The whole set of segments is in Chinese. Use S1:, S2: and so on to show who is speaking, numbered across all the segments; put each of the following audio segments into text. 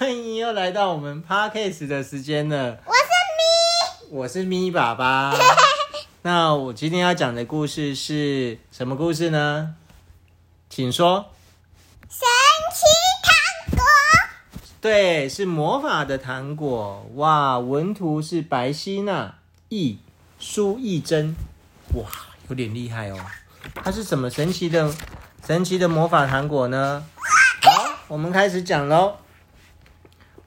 S1: 欢迎又来到我们 Podcast 的时间了。
S2: 我是咪，
S1: 我是咪爸爸。那我今天要讲的故事是什么故事呢？请说。
S2: 神奇糖果。
S1: 对，是魔法的糖果。哇，文图是白希娜，译苏懿祯。哇，有点厉害哦。它是什么神奇的、神奇的魔法糖果呢？好，我们开始讲喽。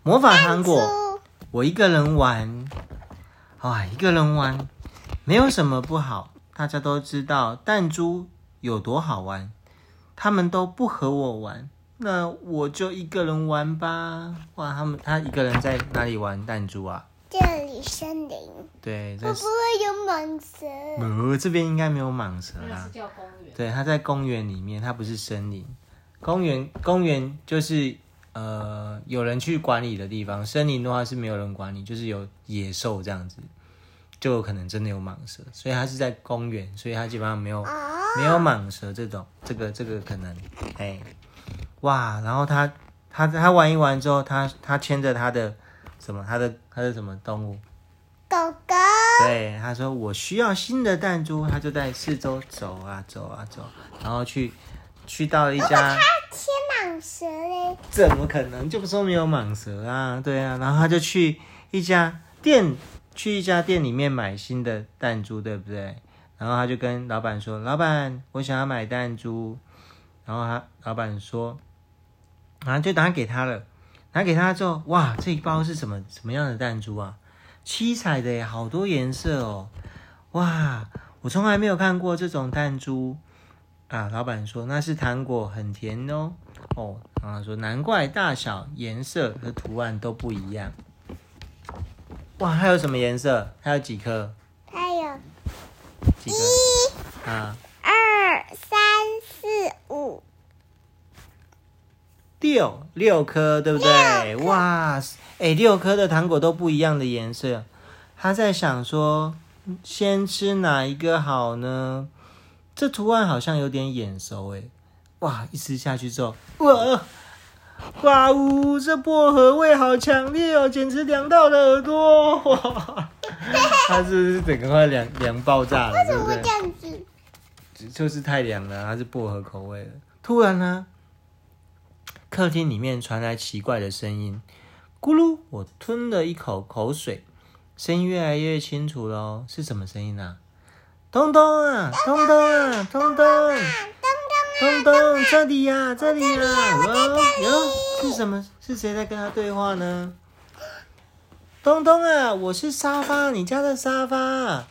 S1: 魔法糖果，我一个人玩。啊，一个人玩没有什么不好。大家都知道弹珠有多好玩，他们都不和我玩，那我就一个人玩吧。哇，他们他一个人在哪里玩弹珠啊？
S2: 这里森林。
S1: 对，
S2: 会不会有蟒蛇？
S1: 呃，这边应该没有蟒蛇啦。
S3: 那是叫公园。
S1: 对，它在公园里面，它不是森林。公园，公园就是。呃，有人去管理的地方，森林的话是没有人管理，就是有野兽这样子，就有可能真的有蟒蛇，所以它是在公园，所以它基本上没有没有蟒蛇这种，这个这个可能，哎，哇，然后他他他玩一玩之后，他他牵着他的什么，他的他的什么动物？
S2: 狗狗。
S1: 对，他说我需要新的弹珠，他就在四周走啊走啊走，然后去去到一家。
S2: 蟒蛇嘞？
S1: 怎么可能？就不说没有蟒蛇啊？对啊，然后他就去一家店，去一家店里面买新的弹珠，对不对？然后他就跟老板说：“老板，我想要买弹珠。”然后他老板说：“啊，就拿给他了。拿给他之后，哇，这一包是什么什么样的弹珠啊？七彩的耶，好多颜色哦！哇，我从来没有看过这种弹珠啊！”老板说：“那是糖果，很甜哦。”哦，然后说难怪大小、颜色和图案都不一样。哇，还有什么颜色？还有几颗？
S2: 还有
S1: 几颗？一啊，
S2: 二三四五
S1: 六六颗，对不对？哇，哎，六颗的糖果都不一样的颜色。他在想说，先吃哪一个好呢？这图案好像有点眼熟，哎。哇！一吃下去之后，哇哇呜！这薄荷味好强烈哦，简直凉到了耳朵！哇，它是不是整个快凉凉爆炸了？
S2: 为什么会这样子？
S1: 就就是太凉了，它是薄荷口味的。突然呢，客厅里面传来奇怪的声音，咕噜！我吞了一口口水，声音越来越清楚喽。是什么声音啊？东东啊，东东啊，东东。东东，这里呀、啊，这里呀、啊，哦哟，是什么？是谁在跟他对话呢？东东啊，我是沙发，你家的沙发，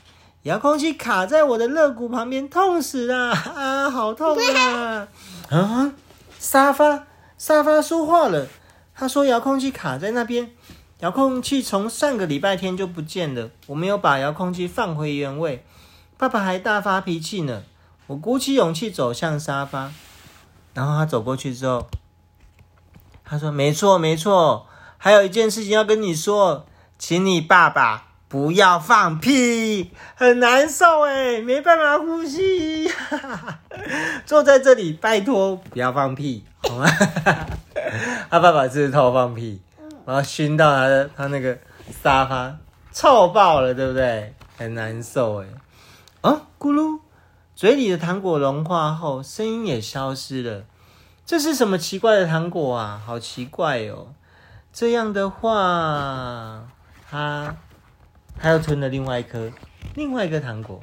S1: 遥控器卡在我的肋骨旁边，痛死了啊，好痛啊！啊，沙发，沙发说话了，他说遥控器卡在那边，遥控器从上个礼拜天就不见了，我没有把遥控器放回原位，爸爸还大发脾气呢。我鼓起勇气走向沙发，然后他走过去之后，他说：“没错，没错，还有一件事情要跟你说，请你爸爸不要放屁，很难受哎，没办法呼吸，坐在这里，拜托不要放屁，好吗？” 他爸爸是偷放屁，然后熏到他的他那个沙发臭爆了，对不对？很难受哎，啊，咕噜。嘴里的糖果融化后，声音也消失了。这是什么奇怪的糖果啊？好奇怪哦！这样的话，他他又吞了另外一颗，另外一个糖果。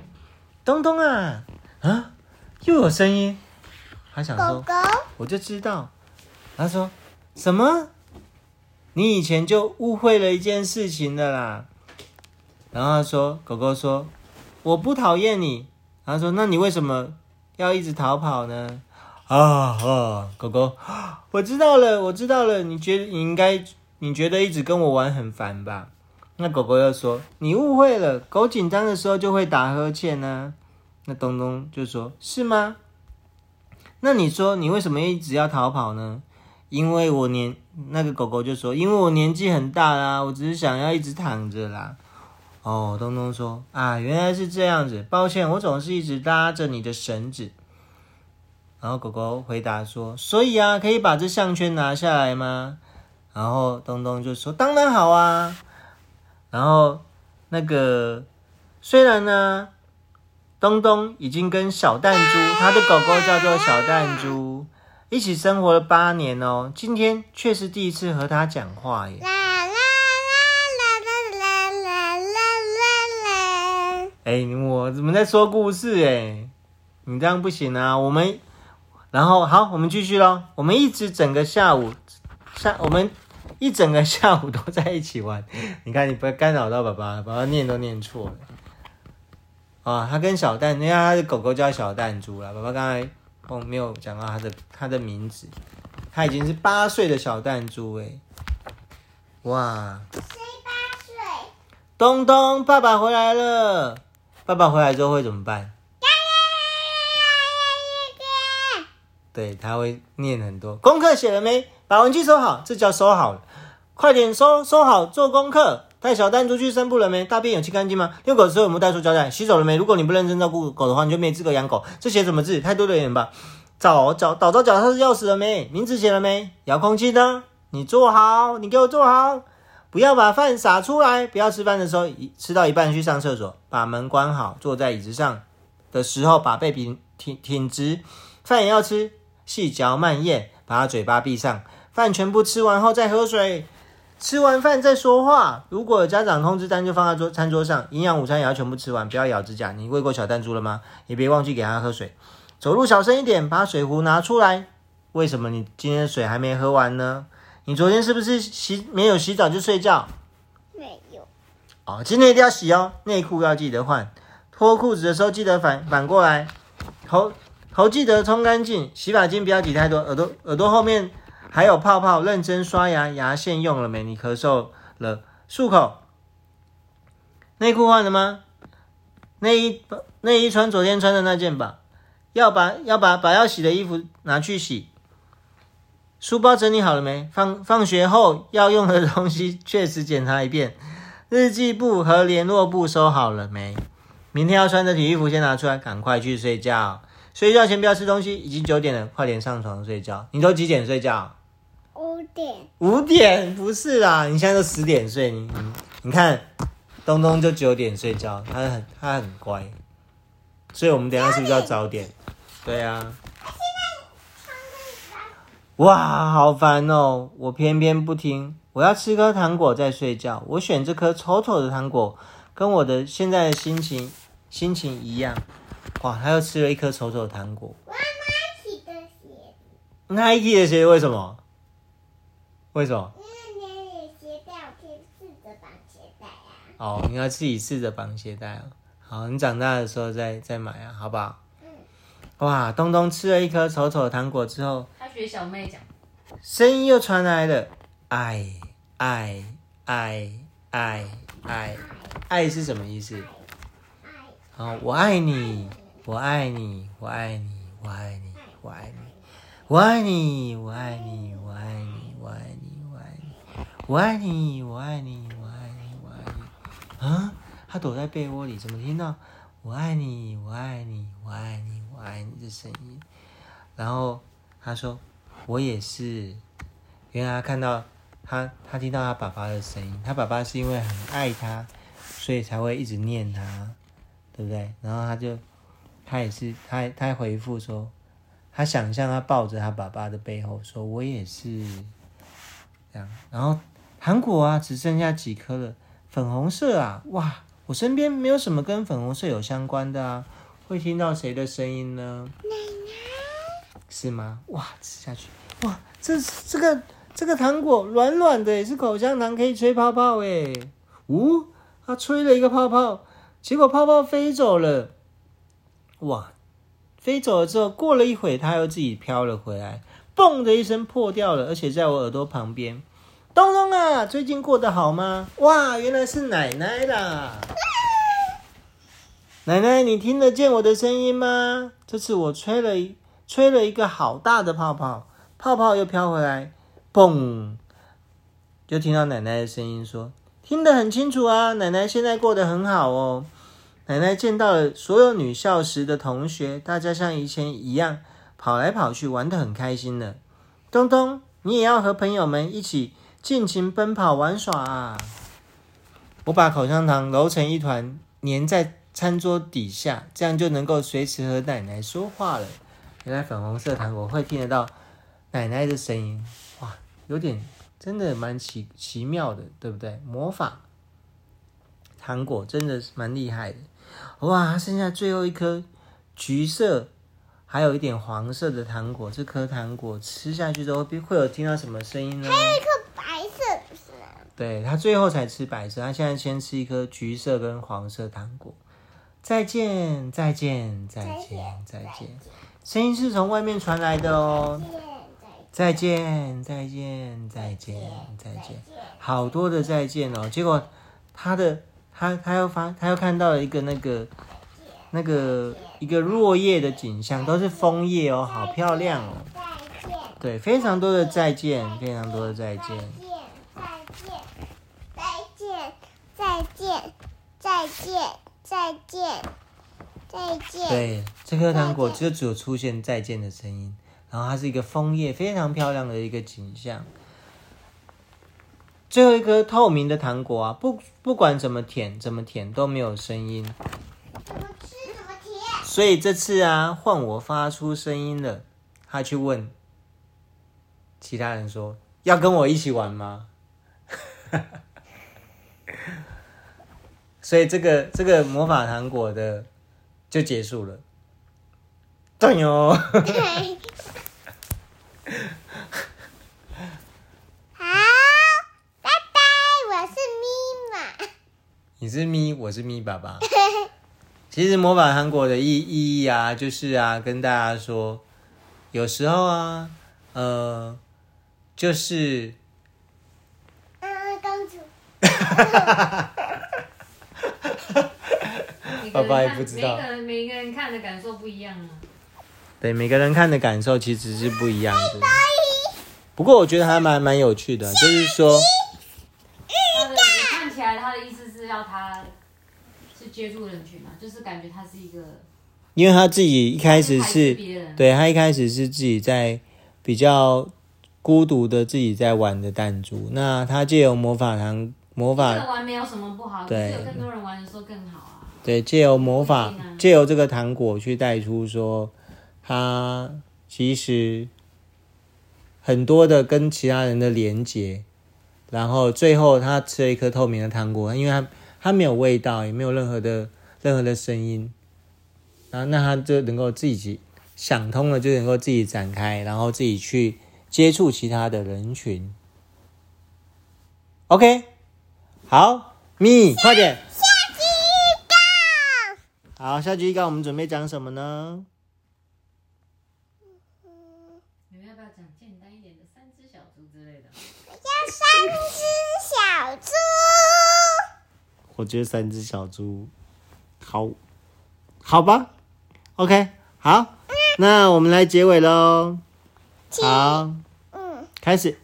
S1: 东东啊啊，又有声音。他想说，
S2: 狗狗，
S1: 我就知道。他说什么？你以前就误会了一件事情的啦。然后他说，狗狗说，我不讨厌你。他说：“那你为什么要一直逃跑呢？”啊啊，狗狗，我知道了，我知道了。你觉得你应该，你觉得一直跟我玩很烦吧？那狗狗又说：“你误会了，狗紧张的时候就会打呵欠呢。”那东东就说：“是吗？那你说你为什么一直要逃跑呢？”因为我年那个狗狗就说：“因为我年纪很大啦，我只是想要一直躺着啦。”哦，东东说啊，原来是这样子，抱歉，我总是一直拉着你的绳子。然后狗狗回答说，所以啊，可以把这项圈拿下来吗？然后东东就说：“当然好啊。”然后那个虽然呢，东东已经跟小弹珠，他的狗狗叫做小弹珠，一起生活了八年哦，今天却是第一次和他讲话耶。哎，我怎么在说故事？哎，你这样不行啊！我们，然后好，我们继续喽。我们一直整个下午，下我们一整个下午都在一起玩。你看，你不要干扰到爸爸，爸爸念都念错了。啊，他跟小蛋，因为他的狗狗叫小蛋珠了。爸爸刚才哦没有讲到他的他的名字，他已经是八岁的小蛋珠哎，哇！
S2: 谁八岁？
S1: 东东，爸爸回来了。爸爸回来之后会怎么办？对，他会念很多。功课写了没？把文具收好，这叫收好了。快点收收好，做功课。带小蛋出去散步了没？大便有清干净吗？遛狗的时候有没有带塑胶袋？洗手了没？如果你不认真照顾狗的话，你就没资格养狗。这写什么字？太多的人吧。找找找到脚踏钥匙了没？名字写了没？遥控器呢？你坐好，你给我坐好。不要把饭洒出来！不要吃饭的时候一，吃到一半去上厕所，把门关好。坐在椅子上的时候，把背挺挺挺直。饭也要吃，细嚼慢咽，把嘴巴闭上。饭全部吃完后再喝水。吃完饭再说话。如果有家长通知单，就放在桌餐桌上。营养午餐也要全部吃完，不要咬指甲。你喂过小弹珠了吗？也别忘记给他喝水。走路小声一点，把水壶拿出来。为什么你今天的水还没喝完呢？你昨天是不是洗没有洗澡就睡觉？
S2: 没有。
S1: 哦，今天一定要洗哦，内裤要记得换，脱裤子的时候记得反反过来，头头记得冲干净，洗发精不要挤太多，耳朵耳朵后面还有泡泡，认真刷牙，牙线用了没？你咳嗽了，漱口。内裤换了吗？内衣内衣穿昨天穿的那件吧，要把要把把要洗的衣服拿去洗。书包整理好了没？放放学后要用的东西 确实检查一遍。日记簿和联络簿收好了没？明天要穿的体育服先拿出来，赶快去睡觉。睡觉前不要吃东西。已经九点了，快点上床睡觉。你都几点睡觉？
S2: 五点。
S1: 五点？不是啦，你现在都十点睡。你你你看，东东就九点睡觉，他很他很乖。所以我们等一下是不是要早点？对啊。哇，好烦哦！我偏偏不听，我要吃颗糖果再睡觉。我选这颗丑丑的糖果，跟我的现在的心情心情一样。哇，他又吃了一颗丑丑的糖果。
S2: 我要 Nike 的鞋。
S1: Nike 的鞋为什么？为什么？
S2: 因为你的鞋带，我可以试着绑鞋带啊。
S1: 哦，你要自己试着绑鞋带哦。好，你长大的时候再再买啊，好不好？嗯。哇，东东吃了一颗丑丑的糖果之后。
S3: 学小妹讲，
S1: 声音又传来了，爱爱爱爱爱爱是什么意思？好，我爱你，我爱你，我爱你，我爱你，我爱你，我爱你，我爱你，我爱你，我爱你，我爱你，我爱你，我爱你，我爱你，我爱你。啊，他躲在被窝里，怎么听到我爱你，我爱你，我爱你，我爱你的声音？然后他说。我也是，原来他看到他，他听到他爸爸的声音。他爸爸是因为很爱他，所以才会一直念他，对不对？然后他就，他也是，他他回复说，他想象他抱着他爸爸的背后，说我也是这样。然后糖果啊，只剩下几颗了，粉红色啊，哇，我身边没有什么跟粉红色有相关的啊，会听到谁的声音呢？奶奶，是吗？哇，吃下去。哇，这这个这个糖果软软的，也是口香糖，可以吹泡泡哎。呜，他吹了一个泡泡，结果泡泡飞走了。哇，飞走了之后，过了一会，它又自己飘了回来，嘣的一声破掉了，而且在我耳朵旁边。东东啊，最近过得好吗？哇，原来是奶奶啦！奶奶，你听得见我的声音吗？这次我吹了一吹了一个好大的泡泡。泡泡又飘回来，嘣！就听到奶奶的声音说：“听得很清楚啊，奶奶现在过得很好哦。”奶奶见到了所有女校时的同学，大家像以前一样跑来跑去，玩得很开心呢。东东，你也要和朋友们一起尽情奔跑玩耍啊！我把口香糖揉成一团，粘在餐桌底下，这样就能够随时和奶奶说话了。原来粉红色糖果会听得到奶奶的声音，哇，有点真的蛮奇奇妙的，对不对？魔法糖果真的是蛮厉害的，哇！剩下最后一颗橘色，还有一点黄色的糖果，这颗糖果吃下去之后会有听到什么声音呢？
S2: 还有一颗，
S1: 对，他最后才吃白色，他现在先吃一颗橘色跟黄色糖果。再见，再见，再见，再见。声音是从外面传来的哦。再见，再见，再见，再见。好多的再见哦。结果他的他他又发他又看到了一个那个那个一个落叶的景象，都是枫叶哦，好漂亮哦。
S2: 再见。
S1: 对，非常多的再见，非常多的再见。
S2: 再见，再见，再见。再见，再见。
S1: 对，这颗糖果就只有出现再见的声音，然后它是一个枫叶，非常漂亮的一个景象。最后一颗透明的糖果啊，不不管怎么舔，怎么舔都没有声音。
S2: 怎么吃怎么舔。
S1: 所以这次啊，换我发出声音了。他去问其他人说：“要跟我一起玩吗？” 所以这个这个魔法糖果的就结束了，对哟。
S2: 好，拜拜，我是咪妈。
S1: 你是咪，我是咪爸爸。其实魔法糖果的意意义啊，就是啊，跟大家说，有时候啊，呃，就是，
S2: 嗯，公主。
S1: 爸爸也不知道，
S3: 每个人每个人看的感受不一样啊。
S1: 对，每个人看的感受其实是不一样的。不过我觉得还蛮蛮有趣的，就是说，
S3: 他的看起来他的意思是要他是接触人群嘛，就是感觉他是一个，
S1: 因为他自己一开始是，对，他一开始是自己在比较孤独的自己在玩的弹珠，那他借由魔法堂魔法
S3: 玩没有什么不好，对，有更多人玩的时候更好啊。
S1: 对，借由魔法，借由这个糖果去带出说，他其实很多的跟其他人的连接，然后最后他吃了一颗透明的糖果，因为他他没有味道，也没有任何的任何的声音，然后那他就能够自己想通了，就能够自己展开，然后自己去接触其他的人群。OK，好，咪，快点。好，下集预告我们准备讲什么呢？
S3: 你们要不要讲简单一点的三只小猪之类的？
S2: 要三只小猪。
S1: 我觉得三只小猪，好，好吧，OK，好，那我们来结尾喽。好，嗯，开始。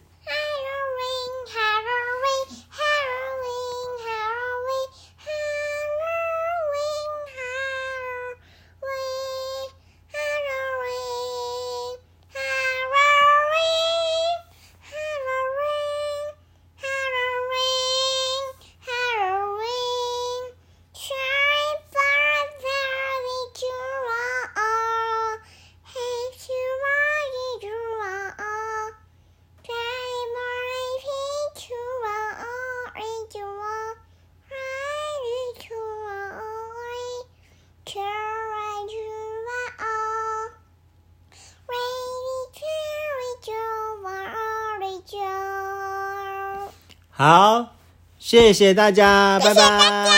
S1: 好，谢谢大家，拜拜。